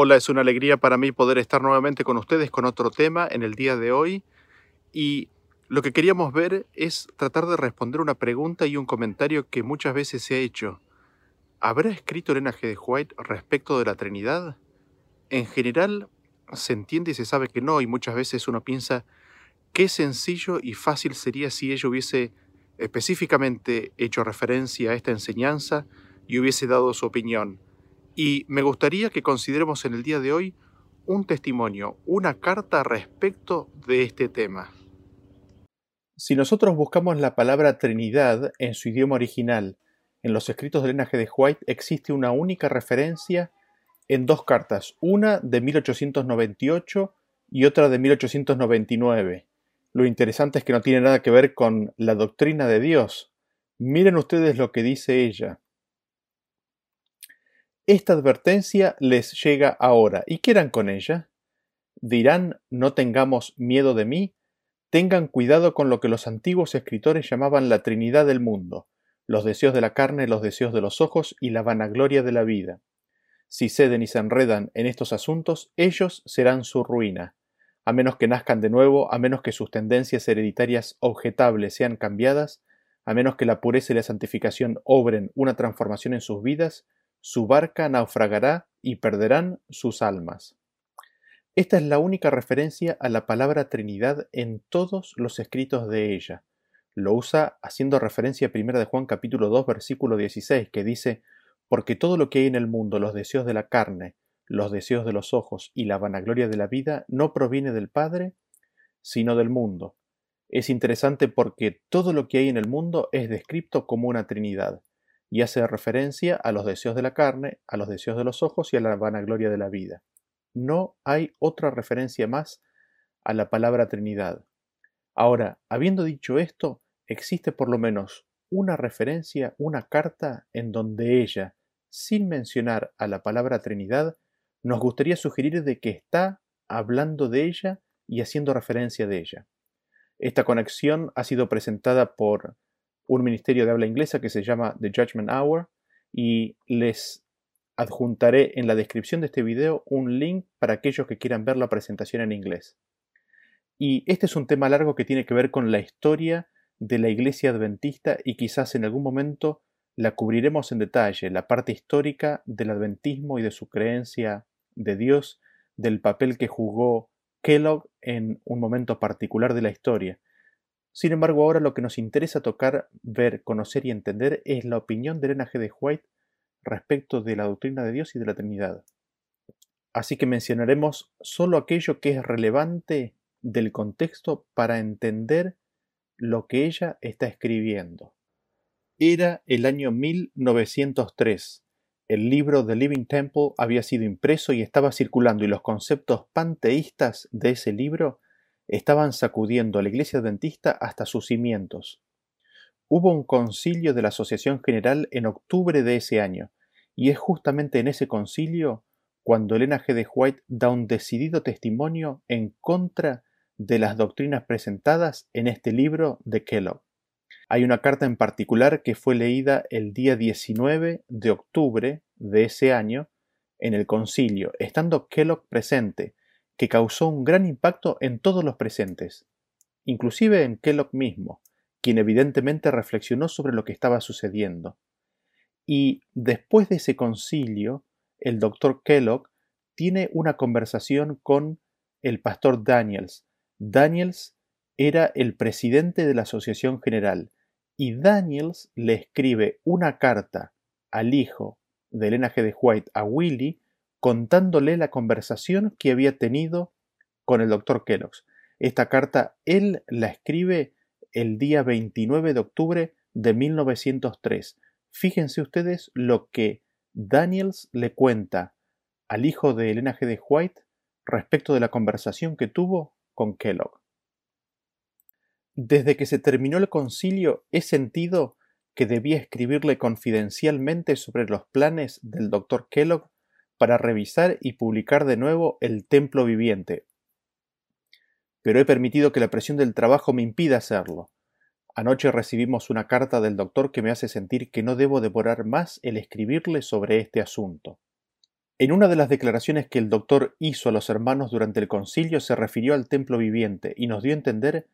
Hola, es una alegría para mí poder estar nuevamente con ustedes con otro tema en el día de hoy y lo que queríamos ver es tratar de responder una pregunta y un comentario que muchas veces se ha hecho. ¿Habrá escrito Elena G. de White respecto de la Trinidad? En general se entiende y se sabe que no y muchas veces uno piensa qué sencillo y fácil sería si ella hubiese específicamente hecho referencia a esta enseñanza y hubiese dado su opinión. Y me gustaría que consideremos en el día de hoy un testimonio, una carta respecto de este tema. Si nosotros buscamos la palabra Trinidad en su idioma original, en los escritos del G. de White existe una única referencia en dos cartas, una de 1898 y otra de 1899. Lo interesante es que no tiene nada que ver con la doctrina de Dios. Miren ustedes lo que dice ella. Esta advertencia les llega ahora. ¿Y qué harán con ella? Dirán, no tengamos miedo de mí. Tengan cuidado con lo que los antiguos escritores llamaban la Trinidad del mundo, los deseos de la carne, los deseos de los ojos y la vanagloria de la vida. Si ceden y se enredan en estos asuntos, ellos serán su ruina. A menos que nazcan de nuevo, a menos que sus tendencias hereditarias objetables sean cambiadas, a menos que la pureza y la santificación obren una transformación en sus vidas, su barca naufragará y perderán sus almas. Esta es la única referencia a la palabra Trinidad en todos los escritos de ella. Lo usa haciendo referencia a 1 de Juan capítulo 2 versículo 16 que dice porque todo lo que hay en el mundo, los deseos de la carne, los deseos de los ojos y la vanagloria de la vida no proviene del Padre, sino del mundo. Es interesante porque todo lo que hay en el mundo es descrito como una Trinidad y hace referencia a los deseos de la carne, a los deseos de los ojos y a la vanagloria de la vida. No hay otra referencia más a la palabra Trinidad. Ahora, habiendo dicho esto, existe por lo menos una referencia, una carta en donde ella, sin mencionar a la palabra Trinidad, nos gustaría sugerir de que está hablando de ella y haciendo referencia de ella. Esta conexión ha sido presentada por un ministerio de habla inglesa que se llama The Judgment Hour y les adjuntaré en la descripción de este video un link para aquellos que quieran ver la presentación en inglés. Y este es un tema largo que tiene que ver con la historia de la iglesia adventista y quizás en algún momento la cubriremos en detalle, la parte histórica del adventismo y de su creencia de Dios, del papel que jugó Kellogg en un momento particular de la historia. Sin embargo, ahora lo que nos interesa tocar, ver, conocer y entender es la opinión de Elena G. de White respecto de la doctrina de Dios y de la Trinidad. Así que mencionaremos solo aquello que es relevante del contexto para entender lo que ella está escribiendo. Era el año 1903. El libro The Living Temple había sido impreso y estaba circulando y los conceptos panteístas de ese libro estaban sacudiendo a la iglesia adventista hasta sus cimientos. Hubo un concilio de la Asociación General en octubre de ese año, y es justamente en ese concilio cuando Elena G. de White da un decidido testimonio en contra de las doctrinas presentadas en este libro de Kellogg. Hay una carta en particular que fue leída el día 19 de octubre de ese año en el concilio, estando Kellogg presente, que causó un gran impacto en todos los presentes, inclusive en Kellogg mismo, quien evidentemente reflexionó sobre lo que estaba sucediendo. Y después de ese concilio, el doctor Kellogg tiene una conversación con el pastor Daniels. Daniels era el presidente de la Asociación General y Daniels le escribe una carta al hijo de Elena G. de White, a Willy, contándole la conversación que había tenido con el doctor Kellogg. Esta carta él la escribe el día 29 de octubre de 1903. Fíjense ustedes lo que Daniels le cuenta al hijo de Elena G. de White respecto de la conversación que tuvo con Kellogg. Desde que se terminó el concilio he sentido que debía escribirle confidencialmente sobre los planes del doctor Kellogg para revisar y publicar de nuevo El Templo Viviente. Pero he permitido que la presión del trabajo me impida hacerlo. Anoche recibimos una carta del doctor que me hace sentir que no debo devorar más el escribirle sobre este asunto. En una de las declaraciones que el doctor hizo a los hermanos durante el concilio se refirió al templo viviente y nos dio a entender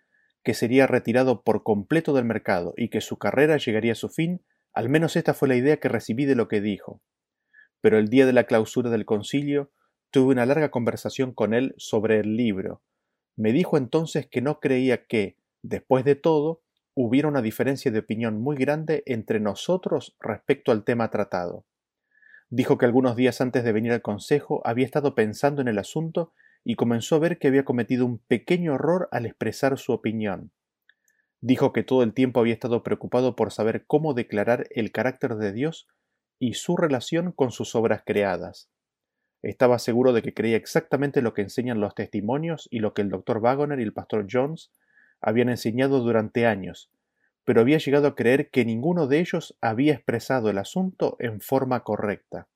que sería retirado por completo del mercado y que su carrera llegaría a su fin, al menos esta fue la idea que recibí de lo que dijo. Pero el día de la clausura del concilio tuve una larga conversación con él sobre el libro. Me dijo entonces que no creía que, después de todo, hubiera una diferencia de opinión muy grande entre nosotros respecto al tema tratado. Dijo que algunos días antes de venir al consejo había estado pensando en el asunto y comenzó a ver que había cometido un pequeño error al expresar su opinión. Dijo que todo el tiempo había estado preocupado por saber cómo declarar el carácter de Dios y su relación con sus obras creadas. Estaba seguro de que creía exactamente lo que enseñan los testimonios y lo que el doctor Wagoner y el pastor Jones habían enseñado durante años, pero había llegado a creer que ninguno de ellos había expresado el asunto en forma correcta.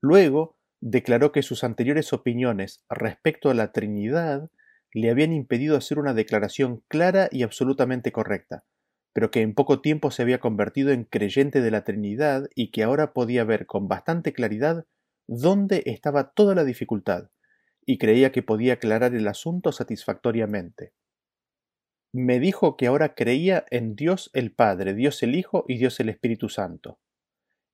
Luego declaró que sus anteriores opiniones respecto a la Trinidad le habían impedido hacer una declaración clara y absolutamente correcta, pero que en poco tiempo se había convertido en creyente de la Trinidad y que ahora podía ver con bastante claridad dónde estaba toda la dificultad, y creía que podía aclarar el asunto satisfactoriamente me dijo que ahora creía en Dios el Padre, Dios el Hijo y Dios el Espíritu Santo,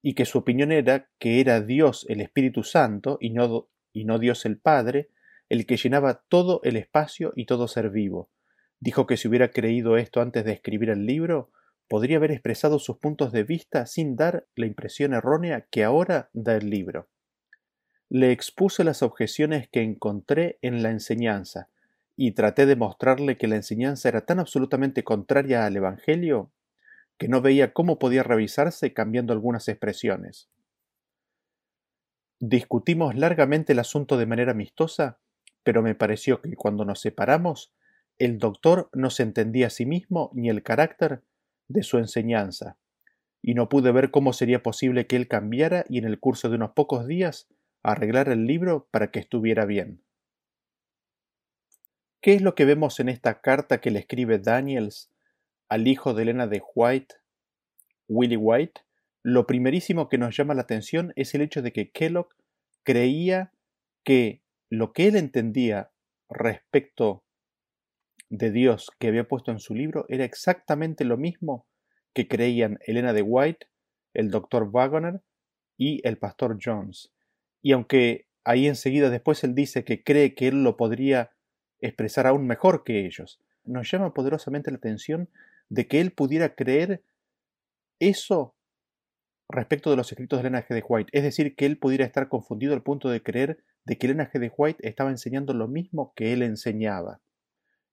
y que su opinión era que era Dios el Espíritu Santo y no, y no Dios el Padre el que llenaba todo el espacio y todo ser vivo. Dijo que si hubiera creído esto antes de escribir el libro, podría haber expresado sus puntos de vista sin dar la impresión errónea que ahora da el libro. Le expuse las objeciones que encontré en la enseñanza, y traté de mostrarle que la enseñanza era tan absolutamente contraria al Evangelio que no veía cómo podía revisarse cambiando algunas expresiones. Discutimos largamente el asunto de manera amistosa, pero me pareció que cuando nos separamos, el doctor no se entendía a sí mismo ni el carácter de su enseñanza, y no pude ver cómo sería posible que él cambiara y en el curso de unos pocos días arreglar el libro para que estuviera bien. ¿Qué es lo que vemos en esta carta que le escribe Daniels al hijo de Elena de White, Willie White? Lo primerísimo que nos llama la atención es el hecho de que Kellogg creía que lo que él entendía respecto de Dios que había puesto en su libro era exactamente lo mismo que creían Elena de White, el doctor Wagoner y el pastor Jones. Y aunque ahí enseguida después él dice que cree que él lo podría expresar aún mejor que ellos. Nos llama poderosamente la atención de que él pudiera creer eso respecto de los escritos de Elena G. de White, es decir, que él pudiera estar confundido al punto de creer de que Elena G. de White estaba enseñando lo mismo que él enseñaba.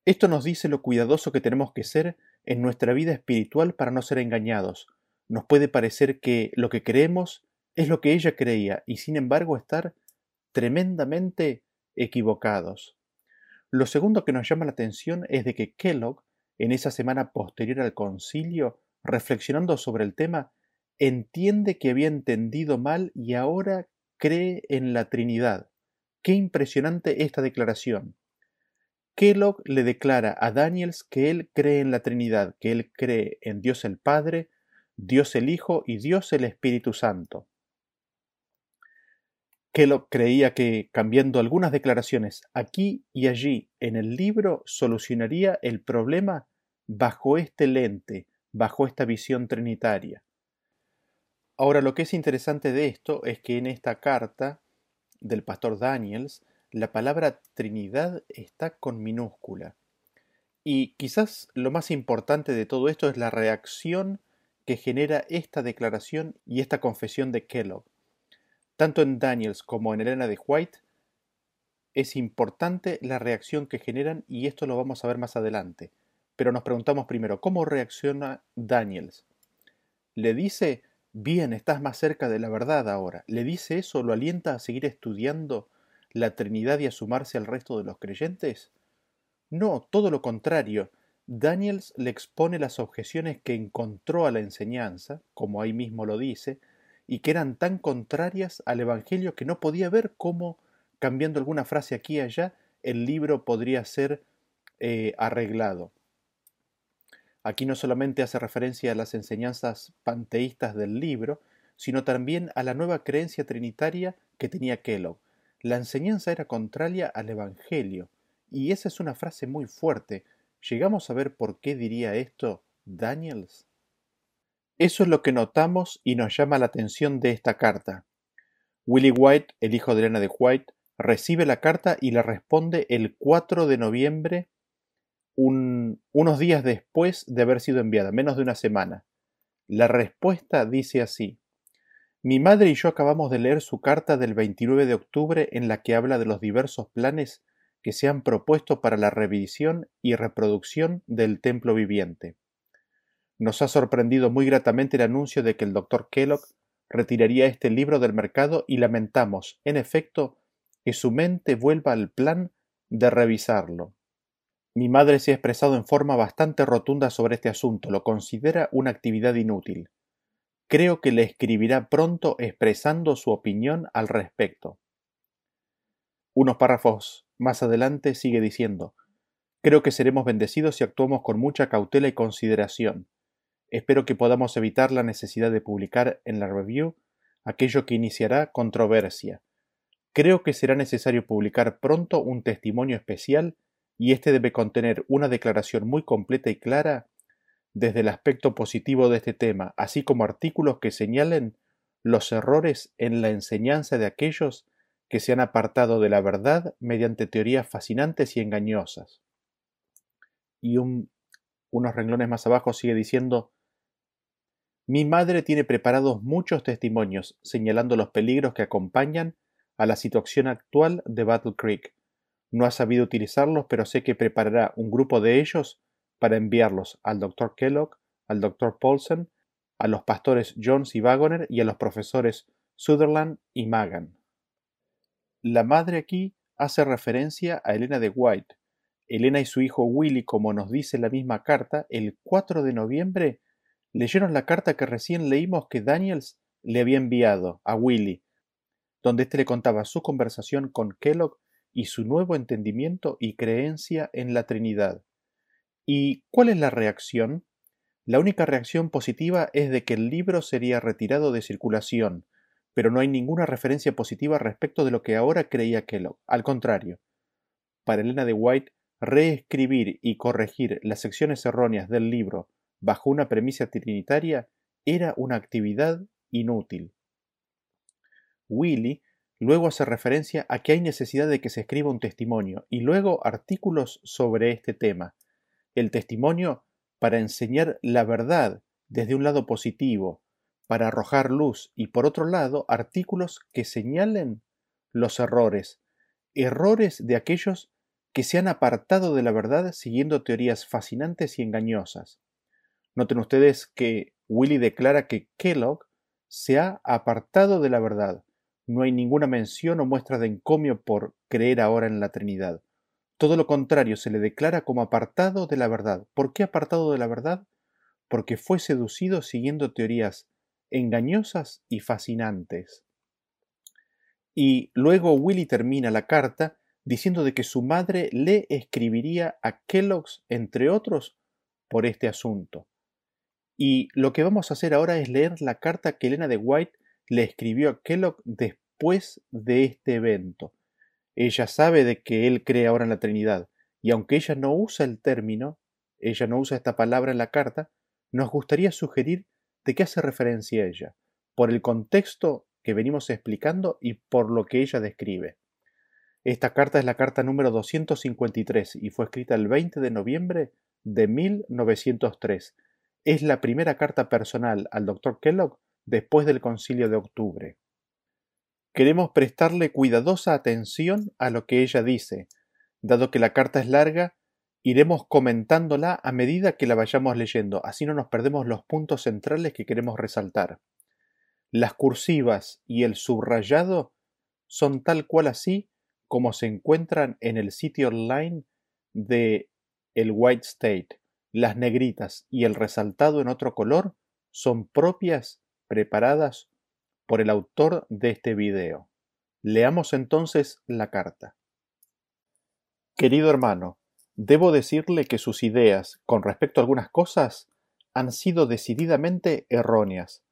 Esto nos dice lo cuidadoso que tenemos que ser en nuestra vida espiritual para no ser engañados. Nos puede parecer que lo que creemos es lo que ella creía y sin embargo estar tremendamente equivocados. Lo segundo que nos llama la atención es de que Kellogg, en esa semana posterior al concilio, reflexionando sobre el tema, entiende que había entendido mal y ahora cree en la Trinidad. Qué impresionante esta declaración. Kellogg le declara a Daniels que él cree en la Trinidad, que él cree en Dios el Padre, Dios el Hijo y Dios el Espíritu Santo. Kellogg creía que, cambiando algunas declaraciones aquí y allí en el libro, solucionaría el problema bajo este lente, bajo esta visión trinitaria. Ahora, lo que es interesante de esto es que en esta carta del pastor Daniels, la palabra Trinidad está con minúscula. Y quizás lo más importante de todo esto es la reacción que genera esta declaración y esta confesión de Kellogg. Tanto en Daniels como en Elena de White es importante la reacción que generan y esto lo vamos a ver más adelante. Pero nos preguntamos primero, ¿cómo reacciona Daniels? ¿Le dice, bien, estás más cerca de la verdad ahora? ¿Le dice eso? ¿Lo alienta a seguir estudiando la Trinidad y a sumarse al resto de los creyentes? No, todo lo contrario. Daniels le expone las objeciones que encontró a la enseñanza, como ahí mismo lo dice, y que eran tan contrarias al Evangelio que no podía ver cómo, cambiando alguna frase aquí y allá, el libro podría ser eh, arreglado. Aquí no solamente hace referencia a las enseñanzas panteístas del libro, sino también a la nueva creencia trinitaria que tenía Kellogg. La enseñanza era contraria al Evangelio, y esa es una frase muy fuerte. ¿Llegamos a ver por qué diría esto Daniels? Eso es lo que notamos y nos llama la atención de esta carta. Willie White, el hijo de Elena de White, recibe la carta y la responde el 4 de noviembre, unos días después de haber sido enviada, menos de una semana. La respuesta dice así. Mi madre y yo acabamos de leer su carta del 29 de octubre en la que habla de los diversos planes que se han propuesto para la revisión y reproducción del templo viviente. Nos ha sorprendido muy gratamente el anuncio de que el doctor Kellogg retiraría este libro del mercado y lamentamos, en efecto, que su mente vuelva al plan de revisarlo. Mi madre se ha expresado en forma bastante rotunda sobre este asunto, lo considera una actividad inútil. Creo que le escribirá pronto expresando su opinión al respecto. Unos párrafos más adelante sigue diciendo Creo que seremos bendecidos si actuamos con mucha cautela y consideración. Espero que podamos evitar la necesidad de publicar en la review aquello que iniciará controversia. Creo que será necesario publicar pronto un testimonio especial y este debe contener una declaración muy completa y clara desde el aspecto positivo de este tema, así como artículos que señalen los errores en la enseñanza de aquellos que se han apartado de la verdad mediante teorías fascinantes y engañosas. Y unos renglones más abajo sigue diciendo mi madre tiene preparados muchos testimonios señalando los peligros que acompañan a la situación actual de Battle Creek. No ha sabido utilizarlos, pero sé que preparará un grupo de ellos para enviarlos al Dr. Kellogg, al Dr. Paulsen, a los pastores Jones y Wagoner y a los profesores Sutherland y Magan. La madre aquí hace referencia a Elena de White. Elena y su hijo Willy, como nos dice la misma carta, el 4 de noviembre leyeron la carta que recién leímos que Daniels le había enviado a Willy, donde éste le contaba su conversación con Kellogg y su nuevo entendimiento y creencia en la Trinidad. ¿Y cuál es la reacción? La única reacción positiva es de que el libro sería retirado de circulación, pero no hay ninguna referencia positiva respecto de lo que ahora creía Kellogg. Al contrario, para Elena de White, reescribir y corregir las secciones erróneas del libro bajo una premisa trinitaria era una actividad inútil. Willy luego hace referencia a que hay necesidad de que se escriba un testimonio y luego artículos sobre este tema. El testimonio para enseñar la verdad desde un lado positivo, para arrojar luz y por otro lado artículos que señalen los errores, errores de aquellos que se han apartado de la verdad siguiendo teorías fascinantes y engañosas. Noten ustedes que Willy declara que Kellogg se ha apartado de la verdad. No hay ninguna mención o muestra de encomio por creer ahora en la Trinidad. Todo lo contrario, se le declara como apartado de la verdad. ¿Por qué apartado de la verdad? Porque fue seducido siguiendo teorías engañosas y fascinantes. Y luego Willy termina la carta diciendo de que su madre le escribiría a Kellogg's, entre otros, por este asunto. Y lo que vamos a hacer ahora es leer la carta que Elena de White le escribió a Kellogg después de este evento. Ella sabe de que él cree ahora en la Trinidad, y aunque ella no usa el término, ella no usa esta palabra en la carta, nos gustaría sugerir de qué hace referencia ella, por el contexto que venimos explicando y por lo que ella describe. Esta carta es la carta número 253 y fue escrita el 20 de noviembre de 1903 es la primera carta personal al Dr. Kellogg después del concilio de octubre. Queremos prestarle cuidadosa atención a lo que ella dice. Dado que la carta es larga, iremos comentándola a medida que la vayamos leyendo, así no nos perdemos los puntos centrales que queremos resaltar. Las cursivas y el subrayado son tal cual así como se encuentran en el sitio online de el White State, las negritas y el resaltado en otro color son propias preparadas por el autor de este video. Leamos entonces la carta. Querido hermano, debo decirle que sus ideas con respecto a algunas cosas han sido decididamente erróneas.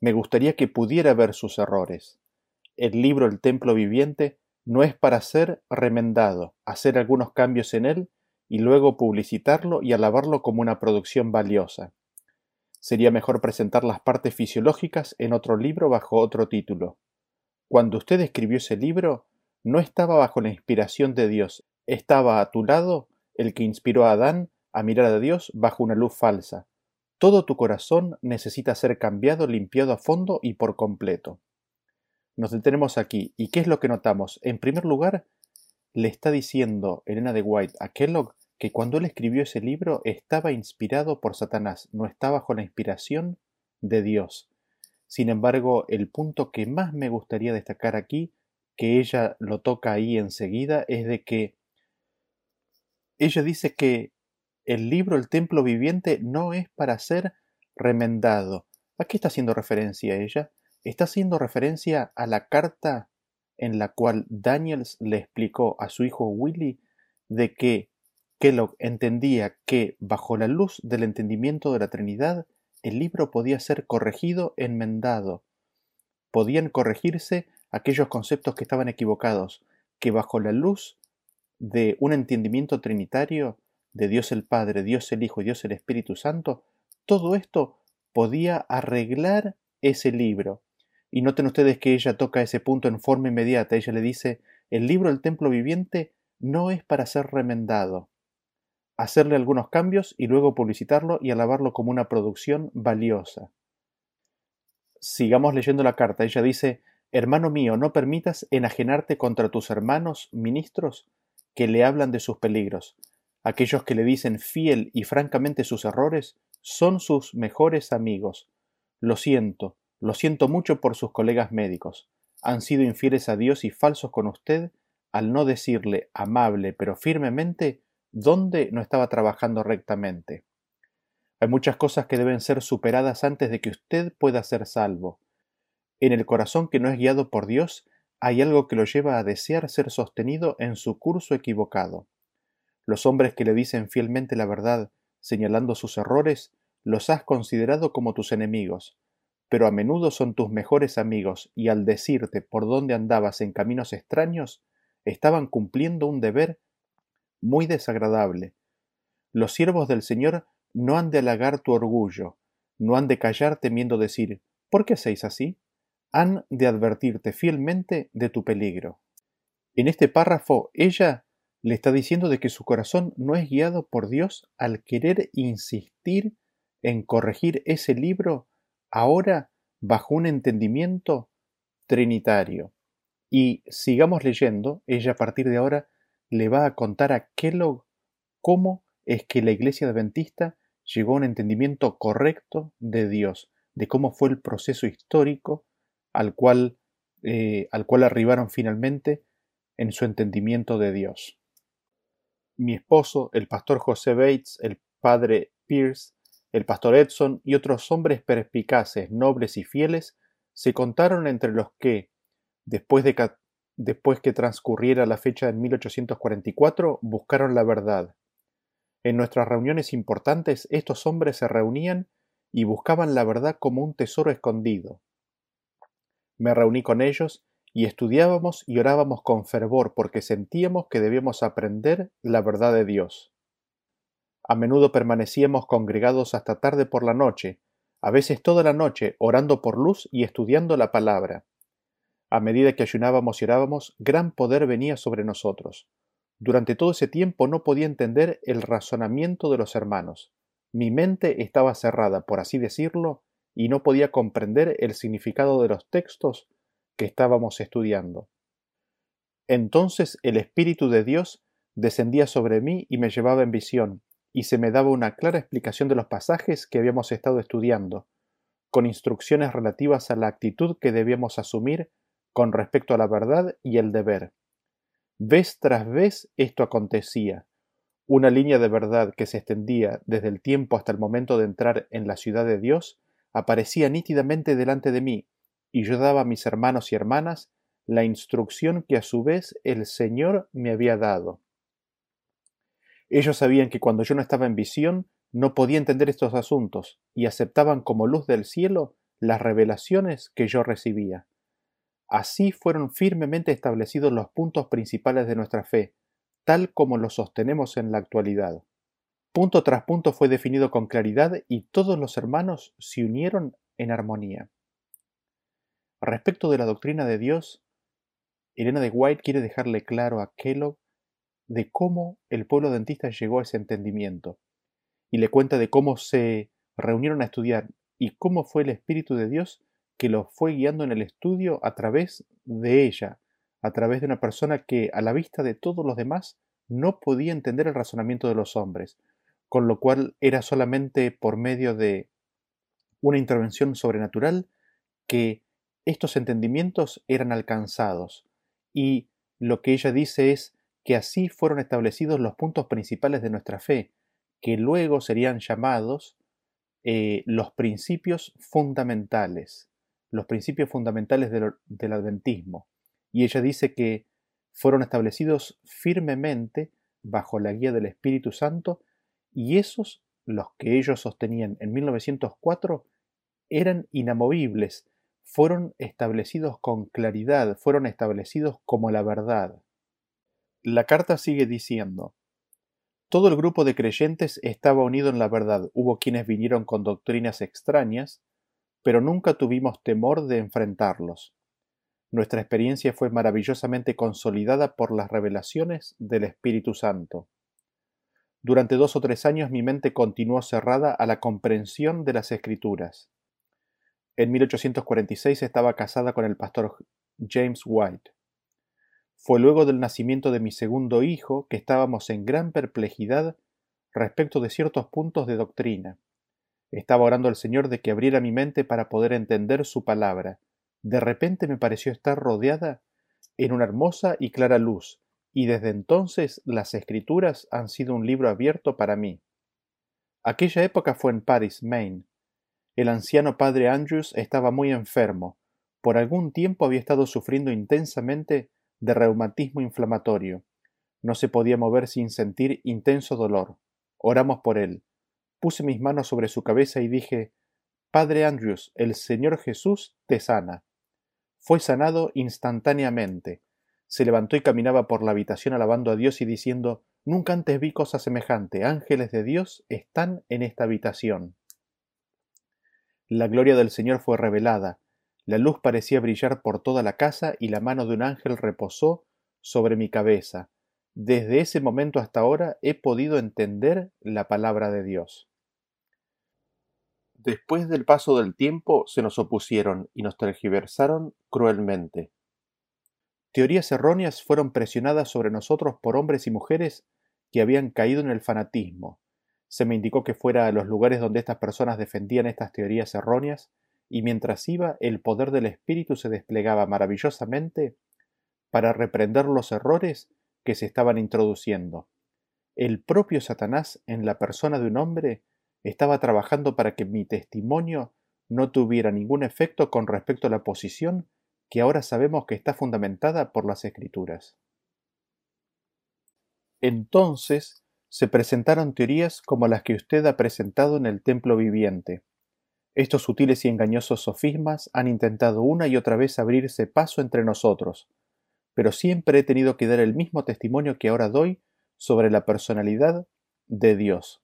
Me gustaría que pudiera ver sus errores. El libro El Templo Viviente no es para ser remendado, hacer algunos cambios en él y luego publicitarlo y alabarlo como una producción valiosa. Sería mejor presentar las partes fisiológicas en otro libro bajo otro título. Cuando usted escribió ese libro, no estaba bajo la inspiración de Dios, estaba a tu lado el que inspiró a Adán a mirar a Dios bajo una luz falsa. Todo tu corazón necesita ser cambiado, limpiado a fondo y por completo. Nos detenemos aquí. ¿Y qué es lo que notamos? En primer lugar, le está diciendo Elena de White a Kellogg que cuando él escribió ese libro estaba inspirado por Satanás, no estaba bajo la inspiración de Dios. Sin embargo, el punto que más me gustaría destacar aquí, que ella lo toca ahí enseguida, es de que ella dice que el libro El Templo Viviente no es para ser remendado. ¿A qué está haciendo referencia ella? Está haciendo referencia a la carta en la cual Daniels le explicó a su hijo Willy de que Kellogg entendía que, bajo la luz del entendimiento de la Trinidad, el libro podía ser corregido, enmendado. Podían corregirse aquellos conceptos que estaban equivocados, que bajo la luz de un entendimiento trinitario de Dios el Padre, Dios el Hijo y Dios el Espíritu Santo, todo esto podía arreglar ese libro. Y noten ustedes que ella toca ese punto en forma inmediata. Ella le dice, el libro del templo viviente no es para ser remendado hacerle algunos cambios y luego publicitarlo y alabarlo como una producción valiosa. Sigamos leyendo la carta. Ella dice, Hermano mío, no permitas enajenarte contra tus hermanos ministros que le hablan de sus peligros. Aquellos que le dicen fiel y francamente sus errores son sus mejores amigos. Lo siento, lo siento mucho por sus colegas médicos. Han sido infieles a Dios y falsos con usted al no decirle amable pero firmemente dónde no estaba trabajando rectamente. Hay muchas cosas que deben ser superadas antes de que usted pueda ser salvo. En el corazón que no es guiado por Dios hay algo que lo lleva a desear ser sostenido en su curso equivocado. Los hombres que le dicen fielmente la verdad, señalando sus errores, los has considerado como tus enemigos, pero a menudo son tus mejores amigos y al decirte por dónde andabas en caminos extraños, estaban cumpliendo un deber muy desagradable. Los siervos del Señor no han de halagar tu orgullo, no han de callar temiendo decir ¿Por qué hacéis así? Han de advertirte fielmente de tu peligro. En este párrafo ella le está diciendo de que su corazón no es guiado por Dios al querer insistir en corregir ese libro ahora bajo un entendimiento trinitario. Y sigamos leyendo, ella a partir de ahora le va a contar a Kellogg cómo es que la iglesia adventista llegó a un entendimiento correcto de Dios, de cómo fue el proceso histórico al cual, eh, al cual arribaron finalmente en su entendimiento de Dios. Mi esposo, el pastor José Bates, el padre Pierce, el pastor Edson y otros hombres perspicaces, nobles y fieles se contaron entre los que, después de después que transcurriera la fecha de 1844, buscaron la verdad. En nuestras reuniones importantes estos hombres se reunían y buscaban la verdad como un tesoro escondido. Me reuní con ellos y estudiábamos y orábamos con fervor porque sentíamos que debíamos aprender la verdad de Dios. A menudo permanecíamos congregados hasta tarde por la noche, a veces toda la noche, orando por luz y estudiando la palabra. A medida que ayunábamos y orábamos, gran poder venía sobre nosotros. Durante todo ese tiempo no podía entender el razonamiento de los hermanos. Mi mente estaba cerrada, por así decirlo, y no podía comprender el significado de los textos que estábamos estudiando. Entonces el Espíritu de Dios descendía sobre mí y me llevaba en visión, y se me daba una clara explicación de los pasajes que habíamos estado estudiando, con instrucciones relativas a la actitud que debíamos asumir con respecto a la verdad y el deber. Vez tras vez esto acontecía. Una línea de verdad que se extendía desde el tiempo hasta el momento de entrar en la ciudad de Dios aparecía nítidamente delante de mí, y yo daba a mis hermanos y hermanas la instrucción que a su vez el Señor me había dado. Ellos sabían que cuando yo no estaba en visión no podía entender estos asuntos, y aceptaban como luz del cielo las revelaciones que yo recibía. Así fueron firmemente establecidos los puntos principales de nuestra fe, tal como los sostenemos en la actualidad. Punto tras punto fue definido con claridad y todos los hermanos se unieron en armonía. Respecto de la doctrina de Dios, Elena de White quiere dejarle claro a Kellogg de cómo el pueblo dentista llegó a ese entendimiento, y le cuenta de cómo se reunieron a estudiar y cómo fue el Espíritu de Dios que los fue guiando en el estudio a través de ella, a través de una persona que a la vista de todos los demás no podía entender el razonamiento de los hombres, con lo cual era solamente por medio de una intervención sobrenatural que estos entendimientos eran alcanzados. Y lo que ella dice es que así fueron establecidos los puntos principales de nuestra fe, que luego serían llamados eh, los principios fundamentales, los principios fundamentales del, adventismo. Y ella dice que fueron establecidos firmemente bajo la guía del Espíritu Santo y esos, los que ellos sostenían en 1904, eran inamovibles, fueron establecidos con claridad, fueron establecidos como la verdad. La carta sigue diciendo, todo el grupo de creyentes estaba unido en la verdad. Hubo quienes vinieron con doctrinas extrañas, pero nunca tuvimos temor de enfrentarlos. Nuestra experiencia fue maravillosamente consolidada por las revelaciones del Espíritu Santo. Durante dos o tres años mi mente continuó cerrada a la comprensión de las Escrituras. En 1846 estaba casada con el pastor James White. Fue luego del nacimiento de mi segundo hijo que estábamos en gran perplejidad respecto de ciertos puntos de doctrina. Estaba orando al Señor de que abriera mi mente para poder entender su palabra. De repente me pareció estar rodeada en una hermosa y clara luz, y desde entonces las escrituras han sido un libro abierto para mí. Aquella época fue en Paris, Maine. El anciano padre Andrews estaba muy enfermo. Por algún tiempo había estado sufriendo intensamente de reumatismo inflamatorio. No se podía mover sin sentir intenso dolor. Oramos por él. Puse mis manos sobre su cabeza y dije Padre Andrews, el Señor Jesús te sana. Fue sanado instantáneamente. Se levantó y caminaba por la habitación alabando a Dios y diciendo Nunca antes vi cosa semejante. Ángeles de Dios están en esta habitación. La gloria del Señor fue revelada, la luz parecía brillar por toda la casa y la mano de un ángel reposó sobre mi cabeza. Desde ese momento hasta ahora he podido entender la palabra de Dios. Después del paso del tiempo se nos opusieron y nos tergiversaron cruelmente. Teorías erróneas fueron presionadas sobre nosotros por hombres y mujeres que habían caído en el fanatismo. Se me indicó que fuera a los lugares donde estas personas defendían estas teorías erróneas y mientras iba el poder del Espíritu se desplegaba maravillosamente para reprender los errores que se estaban introduciendo. El propio Satanás, en la persona de un hombre, estaba trabajando para que mi testimonio no tuviera ningún efecto con respecto a la posición que ahora sabemos que está fundamentada por las Escrituras. Entonces se presentaron teorías como las que usted ha presentado en el templo viviente, estos sutiles y engañosos sofismas han intentado una y otra vez abrirse paso entre nosotros, pero siempre he tenido que dar el mismo testimonio que ahora doy sobre la personalidad de Dios.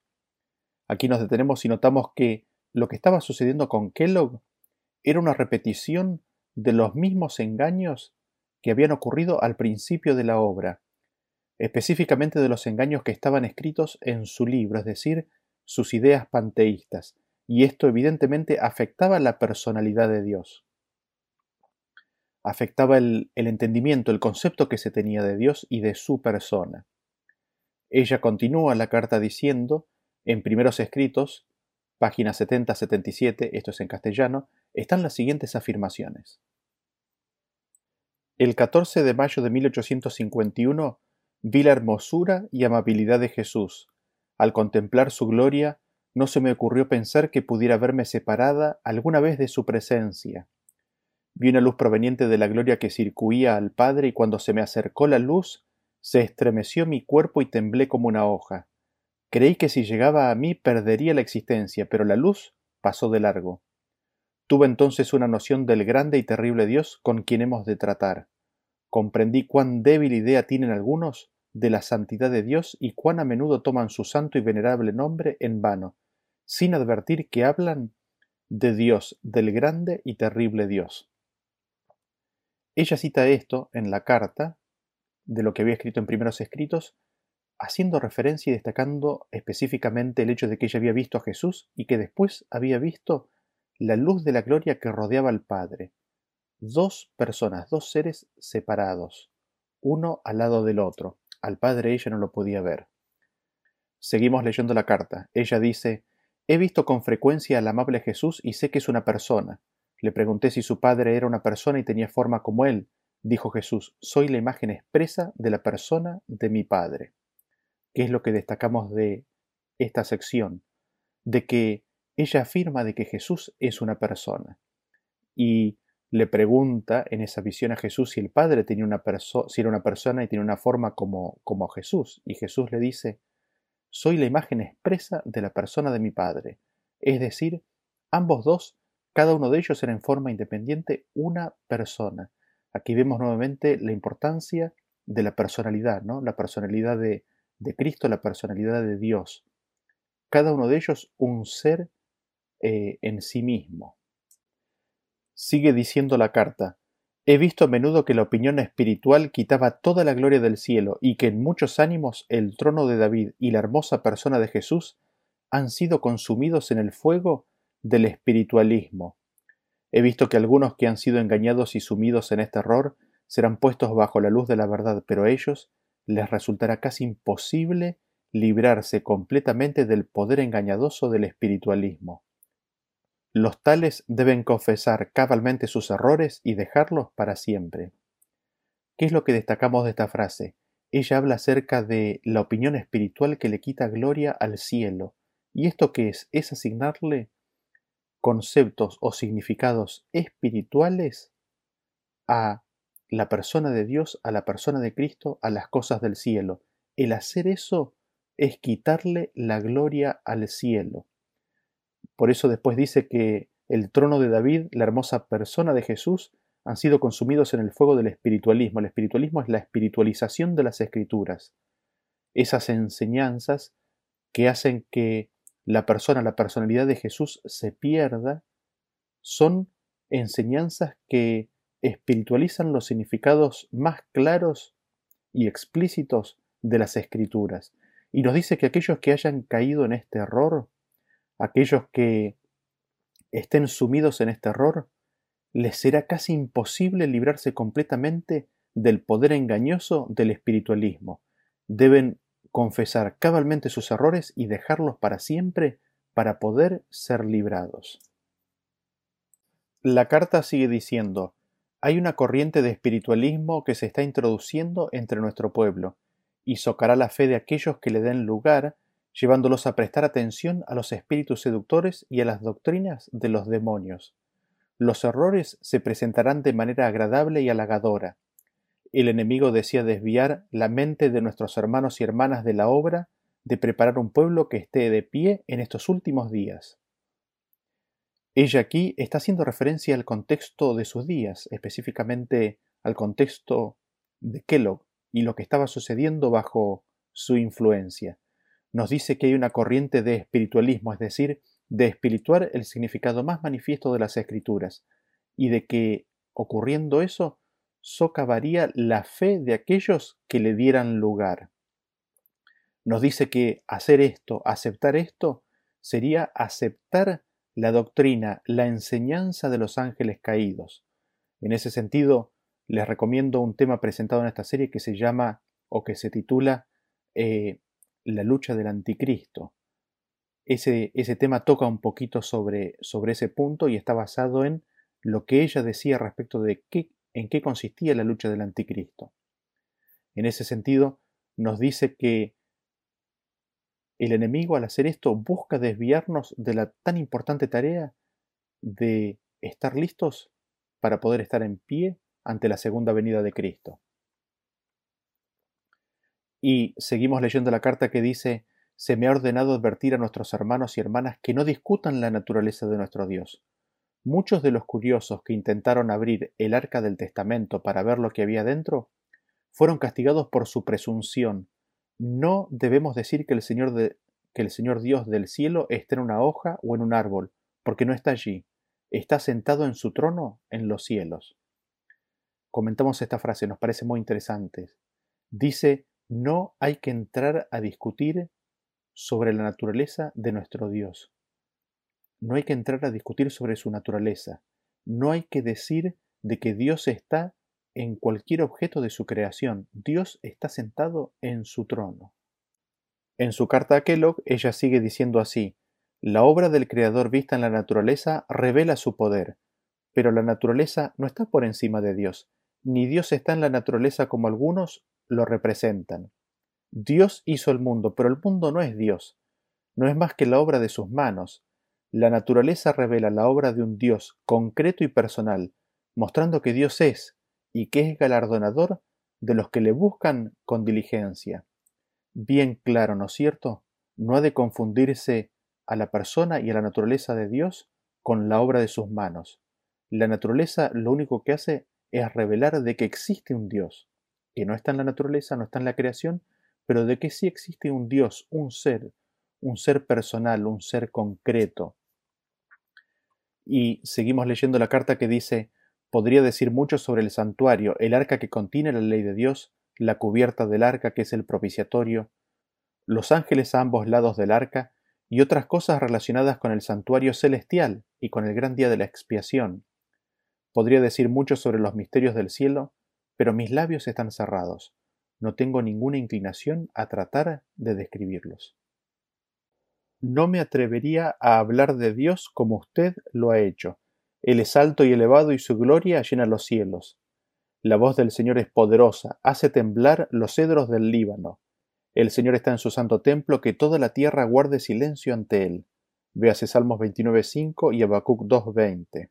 Aquí nos detenemos y notamos que lo que estaba sucediendo con Kellogg era una repetición de los mismos engaños que habían ocurrido al principio de la obra, específicamente de los engaños que estaban escritos en su libro, es decir, sus ideas panteístas, y esto evidentemente afectaba la personalidad de Dios. Afectaba el, entendimiento, el concepto que se tenía de Dios y de su persona. Ella continúa la carta diciendo, en primeros escritos, página 70-77, esto es en castellano, están las siguientes afirmaciones. El 14 de mayo de 1851 vi la hermosura y amabilidad de Jesús. Al contemplar su gloria, no se me ocurrió pensar que pudiera verme separada alguna vez de su presencia. Vi una luz proveniente de la gloria que circuía al Padre y cuando se me acercó la luz, se estremeció mi cuerpo y temblé como una hoja. Creí que si llegaba a mí perdería la existencia, pero la luz pasó de largo. Tuve entonces una noción del grande y terrible Dios con quien hemos de tratar. Comprendí cuán débil idea tienen algunos de la santidad de Dios y cuán a menudo toman su santo y venerable nombre en vano, sin advertir que hablan de Dios, del grande y terrible Dios. Ella cita esto en la carta de lo que había escrito en primeros escritos, haciendo referencia y destacando específicamente el hecho de que ella había visto a Jesús y que después había visto la luz de la gloria que rodeaba al Padre. Dos personas, dos seres separados, uno al lado del otro. Al Padre ella no lo podía ver. Seguimos leyendo la carta. Ella dice, He visto con frecuencia al amable Jesús y sé que es una persona. Le pregunté si su padre era una persona y tenía forma como él. Dijo Jesús, soy la imagen expresa de la persona de mi Padre. ¿Qué es lo que destacamos de esta sección? De que ella afirma de que Jesús es una persona. Y le pregunta en esa visión a Jesús si el Padre tenía una si era una persona y tenía una forma como, como Jesús. Y Jesús le dice, soy la imagen expresa de la persona de mi Padre. Es decir, ambos dos, cada uno de ellos era en forma independiente una persona. Aquí vemos nuevamente la importancia de la personalidad, ¿no? La personalidad de, de Cristo, la personalidad de Dios. Cada uno de ellos un ser eh, en sí mismo. Sigue diciendo la carta, He visto a menudo que la opinión espiritual quitaba toda la gloria del cielo y que en muchos ánimos el trono de David y la hermosa persona de Jesús han sido consumidos en el fuego del espiritualismo. He visto que algunos que han sido engañados y sumidos en este error serán puestos bajo la luz de la verdad, pero a ellos les resultará casi imposible librarse completamente del poder engañadoso del espiritualismo. Los tales deben confesar cabalmente sus errores y dejarlos para siempre. ¿Qué es lo que destacamos de esta frase? Ella habla acerca de la opinión espiritual que le quita gloria al cielo. ¿Y esto qué es? Es asignarle conceptos o significados espirituales a la persona de Dios, a la persona de Cristo, a las cosas del cielo. El hacer eso es quitarle la gloria al cielo. Por eso después dice que el trono de David, la hermosa persona de Jesús, han sido consumidos en el fuego del espiritualismo. El espiritualismo es la espiritualización de las escrituras. Esas enseñanzas que hacen que la persona, la personalidad de Jesús se pierda, son enseñanzas que espiritualizan los significados más claros y explícitos de las escrituras. Y nos dice que aquellos que hayan caído en este error aquellos que estén sumidos en este error, les será casi imposible librarse completamente del poder engañoso del espiritualismo. Deben confesar cabalmente sus errores y dejarlos para siempre para poder ser librados. La carta sigue diciendo, hay una corriente de espiritualismo que se está introduciendo entre nuestro pueblo, y socará la fe de aquellos que le den lugar llevándolos a prestar atención a los espíritus seductores y a las doctrinas de los demonios. Los errores se presentarán de manera agradable y halagadora. El enemigo desea desviar la mente de nuestros hermanos y hermanas de la obra de preparar un pueblo que esté de pie en estos últimos días. Ella aquí está haciendo referencia al contexto de sus días, específicamente al contexto de Kellogg y lo que estaba sucediendo bajo su influencia nos dice que hay una corriente de espiritualismo, es decir, de espirituar el significado más manifiesto de las escrituras, y de que, ocurriendo eso, socavaría la fe de aquellos que le dieran lugar. Nos dice que hacer esto, aceptar esto, sería aceptar la doctrina, la enseñanza de los ángeles caídos. En ese sentido, les recomiendo un tema presentado en esta serie que se llama o que se titula eh, la lucha del anticristo. Ese, ese tema toca un poquito sobre, sobre ese punto y está basado en lo que ella decía respecto de qué, en qué consistía la lucha del anticristo. En ese sentido, nos dice que el enemigo al hacer esto busca desviarnos de la tan importante tarea de estar listos para poder estar en pie ante la segunda venida de Cristo. Y seguimos leyendo la carta que dice, se me ha ordenado advertir a nuestros hermanos y hermanas que no discutan la naturaleza de nuestro Dios. Muchos de los curiosos que intentaron abrir el arca del testamento para ver lo que había dentro fueron castigados por su presunción. No debemos decir que el Señor, que el Señor Dios del cielo esté en una hoja o en un árbol, porque no está allí. Está sentado en su trono en los cielos. Comentamos esta frase, nos parece muy interesante. Dice, no hay que entrar a discutir sobre la naturaleza de nuestro Dios. No hay que entrar a discutir sobre su naturaleza. No hay que decir de que Dios está en cualquier objeto de su creación. Dios está sentado en su trono. En su carta a Kellogg, ella sigue diciendo así, la obra del Creador vista en la naturaleza revela su poder, pero la naturaleza no está por encima de Dios, ni Dios está en la naturaleza como algunos lo representan. Dios hizo el mundo, pero el mundo no es Dios, no es más que la obra de sus manos. La naturaleza revela la obra de un Dios concreto y personal, mostrando que Dios es, y que es galardonador de los que le buscan con diligencia. Bien claro, ¿no es cierto? No ha de confundirse a la persona y a la naturaleza de Dios con la obra de sus manos. La naturaleza lo único que hace es revelar de que existe un Dios, que no está en la naturaleza, no está en la creación, pero de que sí existe un Dios, un ser, un ser personal, un ser concreto. Y seguimos leyendo la carta que dice, podría decir mucho sobre el santuario, el arca que contiene la ley de Dios, la cubierta del arca que es el propiciatorio, los ángeles a ambos lados del arca y otras cosas relacionadas con el santuario celestial y con el gran día de la expiación. Podría decir mucho sobre los misterios del cielo, pero mis labios están cerrados. No tengo ninguna inclinación a tratar de describirlos. No me atrevería a hablar de Dios como usted lo ha hecho, él es alto y elevado y su gloria llena los cielos. La voz del Señor es poderosa, hace temblar los cedros del Líbano. El Señor está en su santo templo, que toda la tierra guarde silencio ante él. Véase Salmos 29.5 y Habacuc 2.20.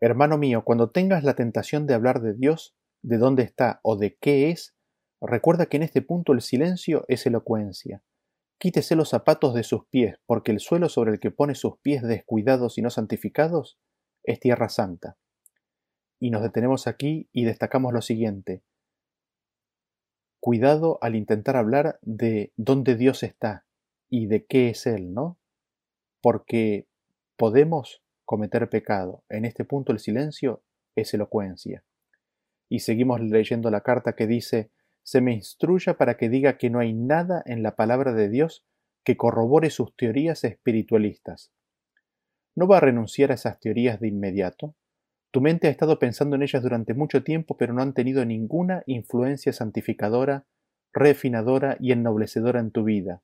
Hermano mío, cuando tengas la tentación de hablar de Dios, de dónde está o de qué es, recuerda que en este punto el silencio es elocuencia. Quítese los zapatos de sus pies, porque el suelo sobre el que pone sus pies descuidados y no santificados es tierra santa. Y nos detenemos aquí y destacamos lo siguiente. Cuidado al intentar hablar de dónde Dios está y de qué es Él, ¿no? Porque podemos cometer pecado. En este punto el silencio es elocuencia. Y seguimos leyendo la carta que dice, se me instruya para que diga que no hay nada en la palabra de Dios que corrobore sus teorías espiritualistas. ¿No va a renunciar a esas teorías de inmediato? Tu mente ha estado pensando en ellas durante mucho tiempo, pero no han tenido ninguna influencia santificadora, refinadora y ennoblecedora en tu vida.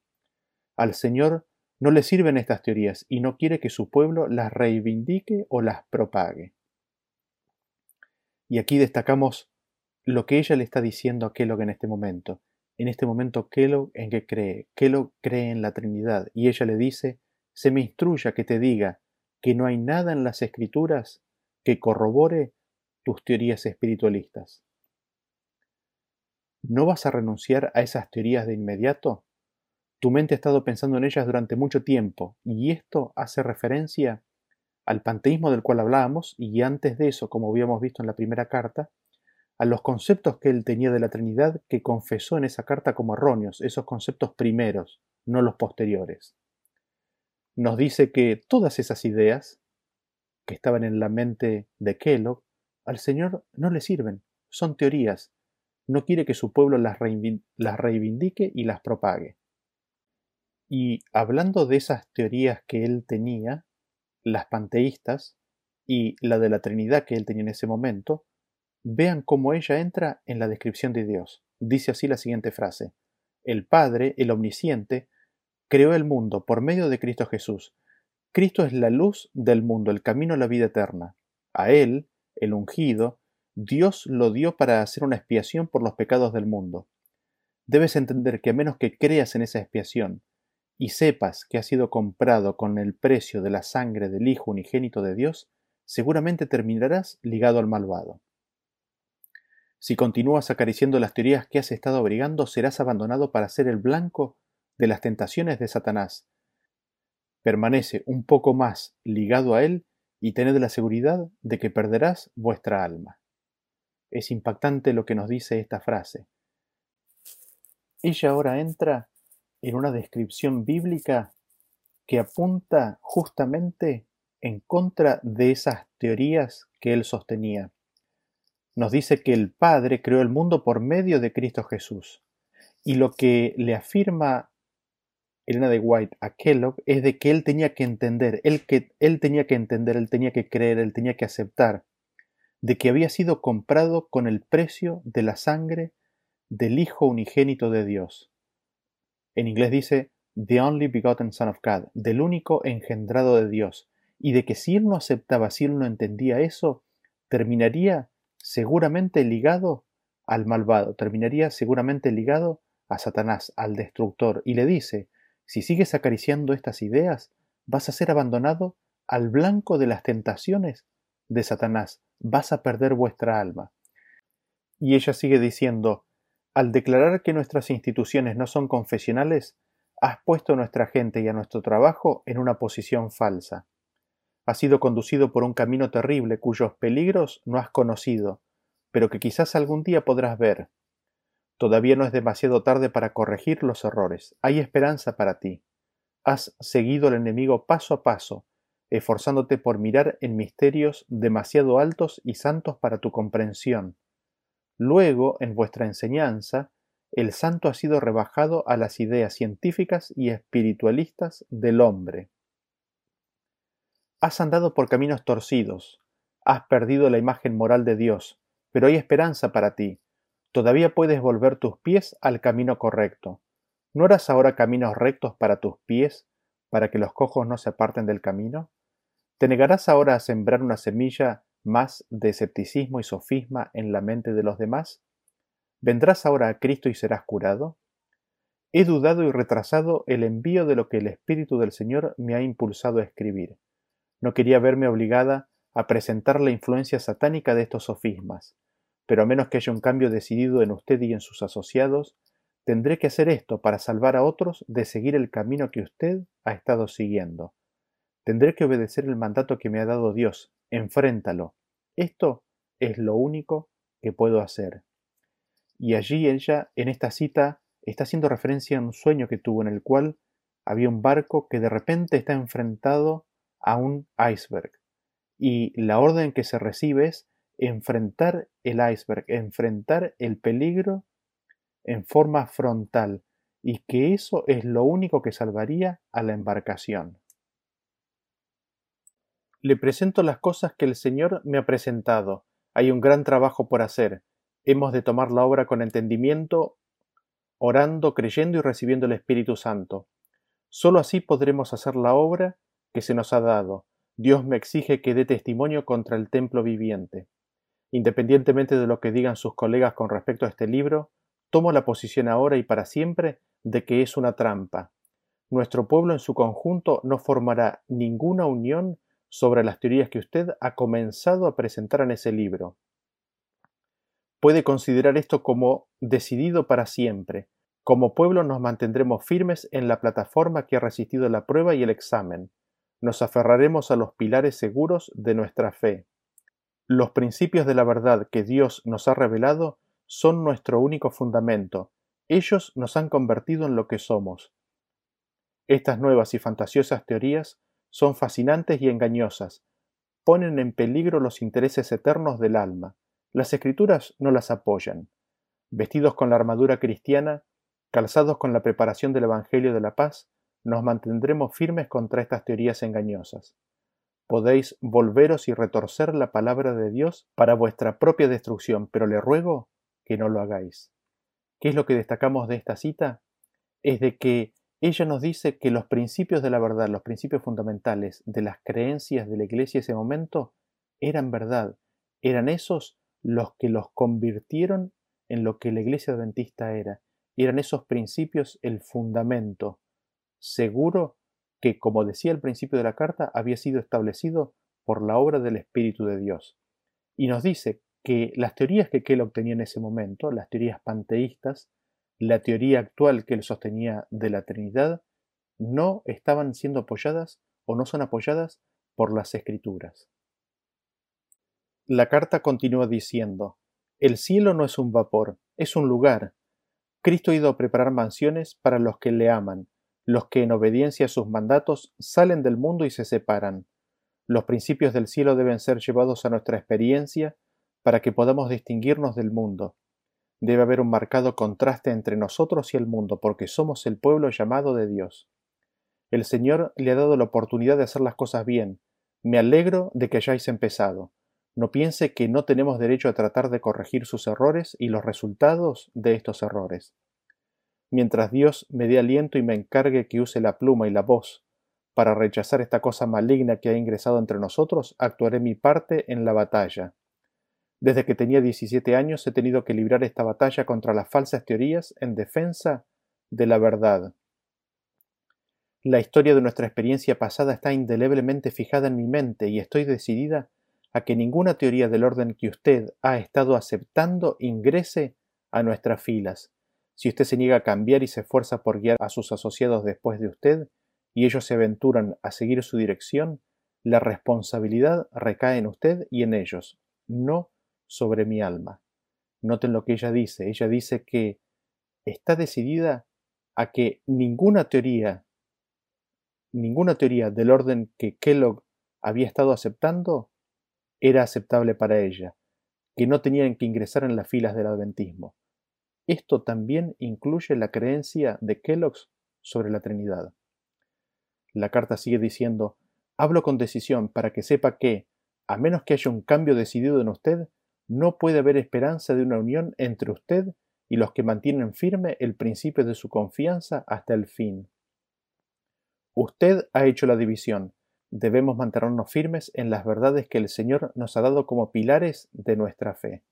Al Señor no le sirven estas teorías y no quiere que su pueblo las reivindique o las propague. Y aquí destacamos lo que ella le está diciendo a Kellogg en este momento. En este momento Kellogg en qué cree. Kellogg cree en la Trinidad y ella le dice, se me instruya que te diga que no hay nada en las escrituras que corrobore tus teorías espiritualistas. ¿No vas a renunciar a esas teorías de inmediato? Tu mente ha estado pensando en ellas durante mucho tiempo y esto hace referencia al panteísmo del cual hablábamos y antes de eso, como habíamos visto en la primera carta, a los conceptos que él tenía de la Trinidad que confesó en esa carta como erróneos, esos conceptos primeros, no los posteriores. Nos dice que todas esas ideas que estaban en la mente de Kellogg, al Señor no le sirven, son teorías, no quiere que su pueblo las, reivindique y las propague. Y hablando de esas teorías que él tenía, las panteístas y la de la Trinidad que él tenía en ese momento, Vean cómo ella entra en la descripción de Dios. Dice así la siguiente frase. El Padre, el Omnisciente, creó el mundo por medio de Cristo Jesús. Cristo es la luz del mundo, el camino a la vida eterna. A Él, el ungido, Dios lo dio para hacer una expiación por los pecados del mundo. Debes entender que a menos que creas en esa expiación y sepas que ha sido comprado con el precio de la sangre del Hijo unigénito de Dios, seguramente terminarás ligado al malvado. Si continúas acariciando las teorías que has estado abrigando, serás abandonado para ser el blanco de las tentaciones de Satanás. Permanece un poco más ligado a él y tened la seguridad de que perderás vuestra alma. Es impactante lo que nos dice esta frase. Ella ahora entra en una descripción bíblica que apunta justamente en contra de esas teorías que él sostenía. Nos dice que el Padre creó el mundo por medio de Cristo Jesús. Y lo que le afirma Elena de White a Kellogg es de que él tenía que entender, él, que, él tenía que entender, él tenía que creer, él tenía que aceptar de que había sido comprado con el precio de la sangre del Hijo unigénito de Dios. En inglés dice The Only Begotten Son of God, del único engendrado de Dios, y de que si él no aceptaba, si él no entendía eso, terminaría seguramente ligado al malvado, terminaría seguramente ligado a Satanás, al destructor, y le dice, si sigues acariciando estas ideas, vas a ser abandonado al blanco de las tentaciones de Satanás, vas a perder vuestra alma. Y ella sigue diciendo, al declarar que nuestras instituciones no son confesionales, has puesto a nuestra gente y a nuestro trabajo en una posición falsa. Has sido conducido por un camino terrible cuyos peligros no has conocido, pero que quizás algún día podrás ver. Todavía no es demasiado tarde para corregir los errores. Hay esperanza para ti. Has seguido al enemigo paso a paso, esforzándote por mirar en misterios demasiado altos y santos para tu comprensión. Luego, en vuestra enseñanza, el santo ha sido rebajado a las ideas científicas y espiritualistas del hombre. Has andado por caminos torcidos, has perdido la imagen moral de Dios, pero hay esperanza para ti. Todavía puedes volver tus pies al camino correcto. ¿No harás ahora caminos rectos para tus pies, para que los cojos no se aparten del camino? ¿Te negarás ahora a sembrar una semilla más de escepticismo y sofisma en la mente de los demás? ¿Vendrás ahora a Cristo y serás curado? He dudado y retrasado el envío de lo que el Espíritu del Señor me ha impulsado a escribir. No quería verme obligada a presentar la influencia satánica de estos sofismas, pero a menos que haya un cambio decidido en usted y en sus asociados, tendré que hacer esto para salvar a otros de seguir el camino que usted ha estado siguiendo. Tendré que obedecer el mandato que me ha dado Dios. Enfréntalo. Esto es lo único que puedo hacer. Y allí ella, en esta cita, está haciendo referencia a un sueño que tuvo en el cual había un barco que de repente está enfrentado a un iceberg. Y la orden que se recibe es enfrentar el iceberg, enfrentar el peligro en forma frontal, y que eso es lo único que salvaría a la embarcación. Le presento las cosas que el Señor me ha presentado. Hay un gran trabajo por hacer. Hemos de tomar la obra con entendimiento, orando, creyendo y recibiendo el Espíritu Santo. Solo así podremos hacer la obra que se nos ha dado. Dios me exige que dé testimonio contra el templo viviente. Independientemente de lo que digan sus colegas con respecto a este libro, tomo la posición ahora y para siempre de que es una trampa. Nuestro pueblo en su conjunto no formará ninguna unión sobre las teorías que usted ha comenzado a presentar en ese libro. Puede considerar esto como decidido para siempre. Como pueblo nos mantendremos firmes en la plataforma que ha resistido la prueba y el examen. Nos aferraremos a los pilares seguros de nuestra fe. Los principios de la verdad que Dios nos ha revelado son nuestro único fundamento. Ellos nos han convertido en lo que somos. Estas nuevas y fantasiosas teorías son fascinantes y engañosas, ponen en peligro los intereses eternos del alma. Las escrituras no las apoyan. Vestidos con la armadura cristiana, calzados con la preparación del Evangelio de la paz, nos mantendremos firmes contra estas teorías engañosas. Podéis volveros y retorcer la palabra de Dios para vuestra propia destrucción, pero le ruego que no lo hagáis. ¿Qué es lo que destacamos de esta cita? Es de que ella nos dice que los principios de la verdad, los principios fundamentales de las creencias de la iglesia en ese momento, eran verdad, eran esos los que los convirtieron en lo que la iglesia adventista era, eran esos principios el fundamento, seguro que, como decía el principio de la carta, había sido establecido por la obra del Espíritu de Dios. Y nos dice que las teorías que Kellogg tenía en ese momento, las teorías panteístas, la teoría actual que él sostenía de la Trinidad no estaban siendo apoyadas o no son apoyadas por las escrituras. La carta continúa diciendo, El cielo no es un vapor, es un lugar. Cristo ha ido a preparar mansiones para los que le aman, los que en obediencia a sus mandatos salen del mundo y se separan. Los principios del cielo deben ser llevados a nuestra experiencia para que podamos distinguirnos del mundo. Debe haber un marcado contraste entre nosotros y el mundo, porque somos el pueblo llamado de Dios. El Señor le ha dado la oportunidad de hacer las cosas bien. Me alegro de que hayáis empezado. No piense que no tenemos derecho a tratar de corregir sus errores y los resultados de estos errores. Mientras Dios me dé aliento y me encargue que use la pluma y la voz para rechazar esta cosa maligna que ha ingresado entre nosotros, actuaré mi parte en la batalla. Desde que tenía 17 años he tenido que librar esta batalla contra las falsas teorías en defensa de la verdad. La historia de nuestra experiencia pasada está indeleblemente fijada en mi mente y estoy decidida a que ninguna teoría del orden que usted ha estado aceptando ingrese a nuestras filas. Si usted se niega a cambiar y se esfuerza por guiar a sus asociados después de usted, y ellos se aventuran a seguir su dirección, la responsabilidad recae en usted y en ellos, no sobre mi alma. Noten lo que ella dice. Ella dice que está decidida a que ninguna teoría, ninguna teoría del orden que Kellogg había estado aceptando era aceptable para ella, que no tenían que ingresar en las filas del adventismo. Esto también incluye la creencia de Kellogg's sobre la Trinidad. La carta sigue diciendo, hablo con decisión para que sepa que, a menos que haya un cambio decidido en usted, no puede haber esperanza de una unión entre usted y los que mantienen firme el principio de su confianza hasta el fin. Usted ha hecho la división, debemos mantenernos firmes en las verdades que el Señor nos ha dado como pilares de nuestra fe.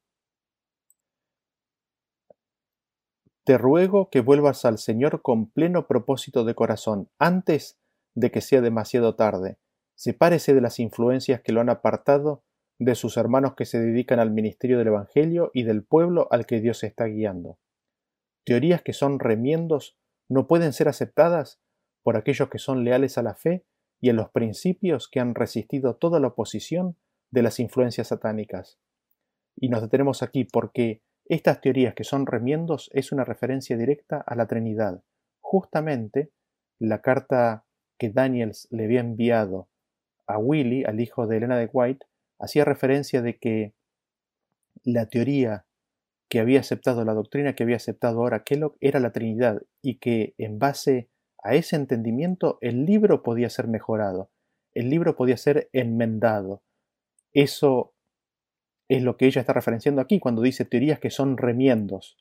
Te ruego que vuelvas al Señor con pleno propósito de corazón, antes de que sea demasiado tarde. Sepárese de las influencias que lo han apartado de sus hermanos que se dedican al ministerio del Evangelio y del pueblo al que Dios está guiando. Teorías que son remiendos no pueden ser aceptadas por aquellos que son leales a la fe y en los principios que han resistido toda la oposición de las influencias satánicas. Y nos detenemos aquí porque estas teorías que son remiendos es una referencia directa a la Trinidad. Justamente la carta que Daniels le había enviado a Willy, al hijo de Elena de White, hacía referencia de que la teoría que había aceptado, la doctrina que había aceptado ahora Kellogg era la Trinidad y que en base a ese entendimiento el libro podía ser mejorado, el libro podía ser enmendado. Eso es lo que ella está referenciando aquí cuando dice teorías que son remiendos,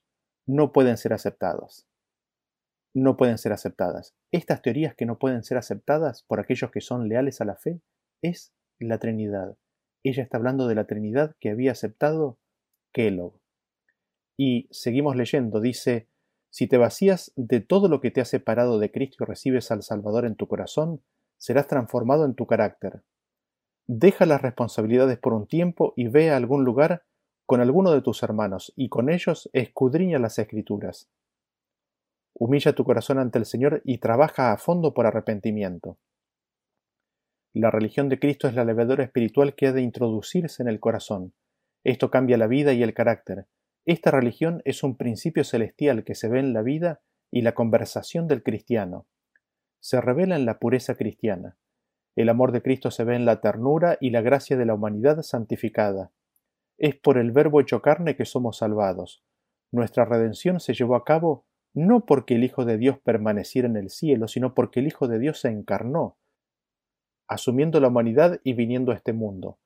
no pueden ser aceptadas. No pueden ser aceptadas. Estas teorías que no pueden ser aceptadas por aquellos que son leales a la fe es la Trinidad. Ella está hablando de la Trinidad que había aceptado Kellogg. Y seguimos leyendo, dice, si te vacías de todo lo que te ha separado de Cristo y recibes al Salvador en tu corazón, serás transformado en tu carácter. Deja las responsabilidades por un tiempo y ve a algún lugar con alguno de tus hermanos, y con ellos escudriña las escrituras. Humilla tu corazón ante el Señor y trabaja a fondo por arrepentimiento. La religión de Cristo es la levadura espiritual que ha de introducirse en el corazón. Esto cambia la vida y el carácter, esta religión es un principio celestial que se ve en la vida y la conversación del cristiano. Se revela en la pureza cristiana. El amor de Cristo se ve en la ternura y la gracia de la humanidad santificada. Es por el Verbo hecho carne que somos salvados. Nuestra redención se llevó a cabo no porque el Hijo de Dios permaneciera en el cielo, sino porque el Hijo de Dios se encarnó, asumiendo la humanidad y viniendo a este mundo.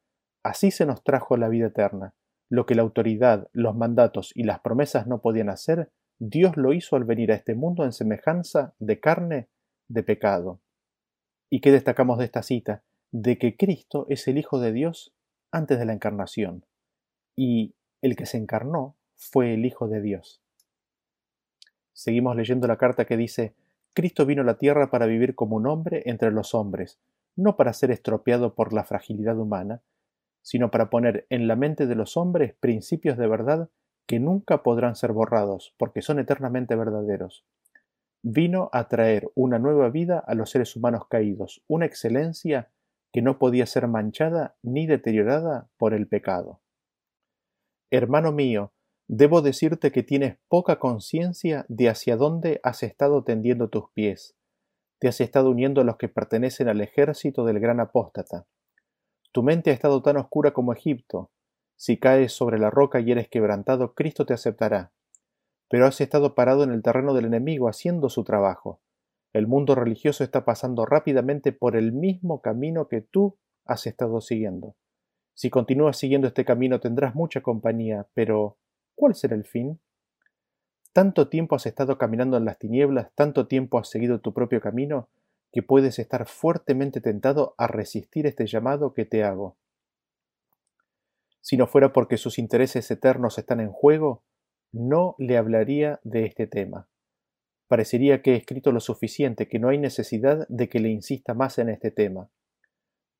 Así se nos trajo la vida eterna. Lo que la autoridad, los mandatos y las promesas no podían hacer, Dios lo hizo al venir a este mundo en semejanza de carne de pecado. ¿Y qué destacamos de esta cita? De que Cristo es el Hijo de Dios antes de la encarnación, y el que se encarnó fue el Hijo de Dios. Seguimos leyendo la carta que dice, Cristo vino a la tierra para vivir como un hombre entre los hombres, no para ser estropeado por la fragilidad humana, sino para poner en la mente de los hombres principios de verdad que nunca podrán ser borrados, porque son eternamente verdaderos. Vino a traer una nueva vida a los seres humanos caídos, una excelencia que no podía ser manchada ni deteriorada por el pecado. Hermano mío, debo decirte que tienes poca conciencia de hacia dónde has estado tendiendo tus pies. Te has estado uniendo a los que pertenecen al ejército del gran apóstata. Tu mente ha estado tan oscura como Egipto. Si caes sobre la roca y eres quebrantado, Cristo te aceptará. Pero has estado parado en el terreno del enemigo haciendo su trabajo. El mundo religioso está pasando rápidamente por el mismo camino que tú has estado siguiendo. Si continúas siguiendo este camino tendrás mucha compañía, pero ¿cuál será el fin? Tanto tiempo has estado caminando en las tinieblas, tanto tiempo has seguido tu propio camino, que puedes estar fuertemente tentado a resistir este llamado que te hago. Si no fuera porque sus intereses eternos están en juego, no le hablaría de este tema. Parecería que he escrito lo suficiente, que no hay necesidad de que le insista más en este tema.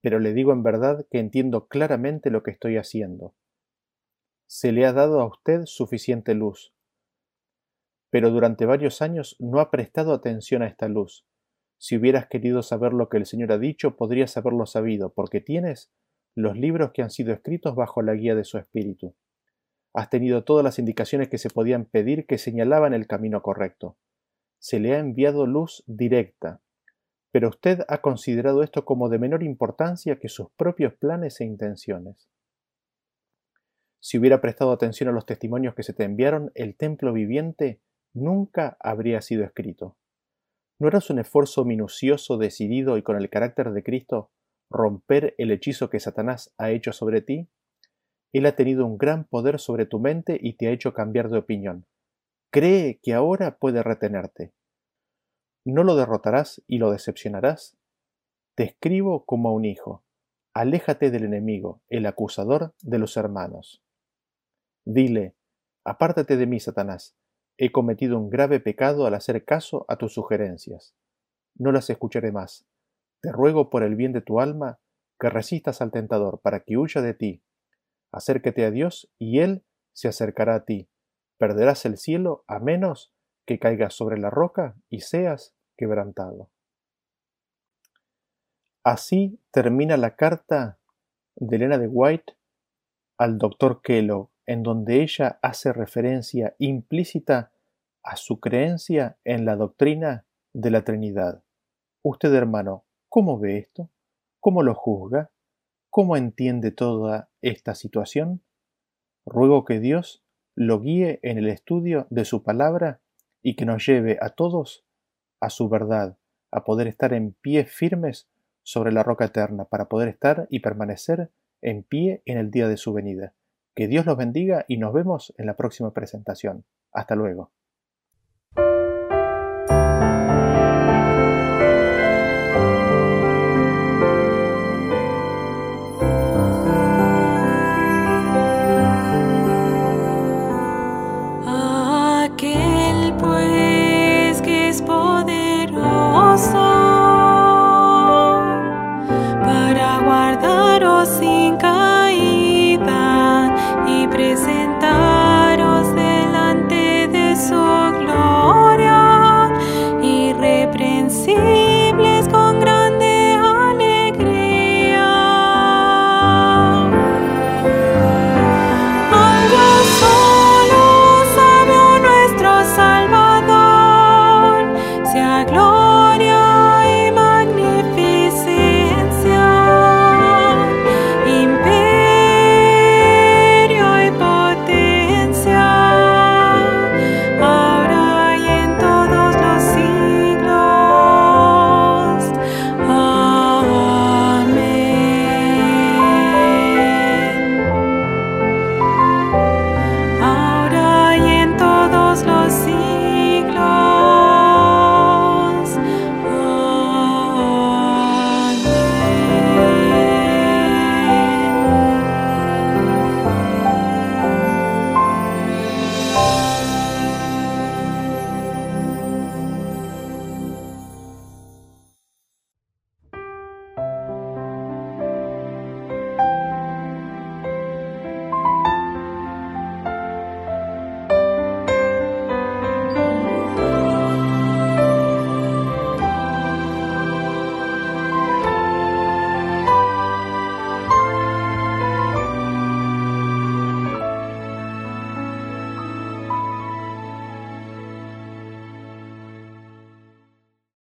Pero le digo en verdad que entiendo claramente lo que estoy haciendo. Se le ha dado a usted suficiente luz. Pero durante varios años no ha prestado atención a esta luz. Si hubieras querido saber lo que el Señor ha dicho, podrías haberlo sabido, porque tienes los libros que han sido escritos bajo la guía de su espíritu. Has tenido todas las indicaciones que se podían pedir que señalaban el camino correcto se le ha enviado luz directa, pero usted ha considerado esto como de menor importancia que sus propios planes e intenciones. Si hubiera prestado atención a los testimonios que se te enviaron, el templo viviente nunca habría sido escrito. ¿No eras un esfuerzo minucioso, decidido y con el carácter de Cristo romper el hechizo que Satanás ha hecho sobre ti? Él ha tenido un gran poder sobre tu mente y te ha hecho cambiar de opinión cree que ahora puede retenerte. ¿No lo derrotarás y lo decepcionarás? Te escribo como a un hijo. Aléjate del enemigo, el acusador de los hermanos. Dile, apártate de mí, Satanás. He cometido un grave pecado al hacer caso a tus sugerencias. No las escucharé más. Te ruego por el bien de tu alma que resistas al tentador para que huya de ti. Acércate a Dios y Él se acercará a ti perderás el cielo a menos que caigas sobre la roca y seas quebrantado. Así termina la carta de Elena de White al doctor Kellogg, en donde ella hace referencia implícita a su creencia en la doctrina de la Trinidad. Usted, hermano, ¿cómo ve esto? ¿Cómo lo juzga? ¿Cómo entiende toda esta situación? Ruego que Dios lo guíe en el estudio de su palabra y que nos lleve a todos a su verdad, a poder estar en pie firmes sobre la roca eterna, para poder estar y permanecer en pie en el día de su venida. Que Dios los bendiga y nos vemos en la próxima presentación. Hasta luego.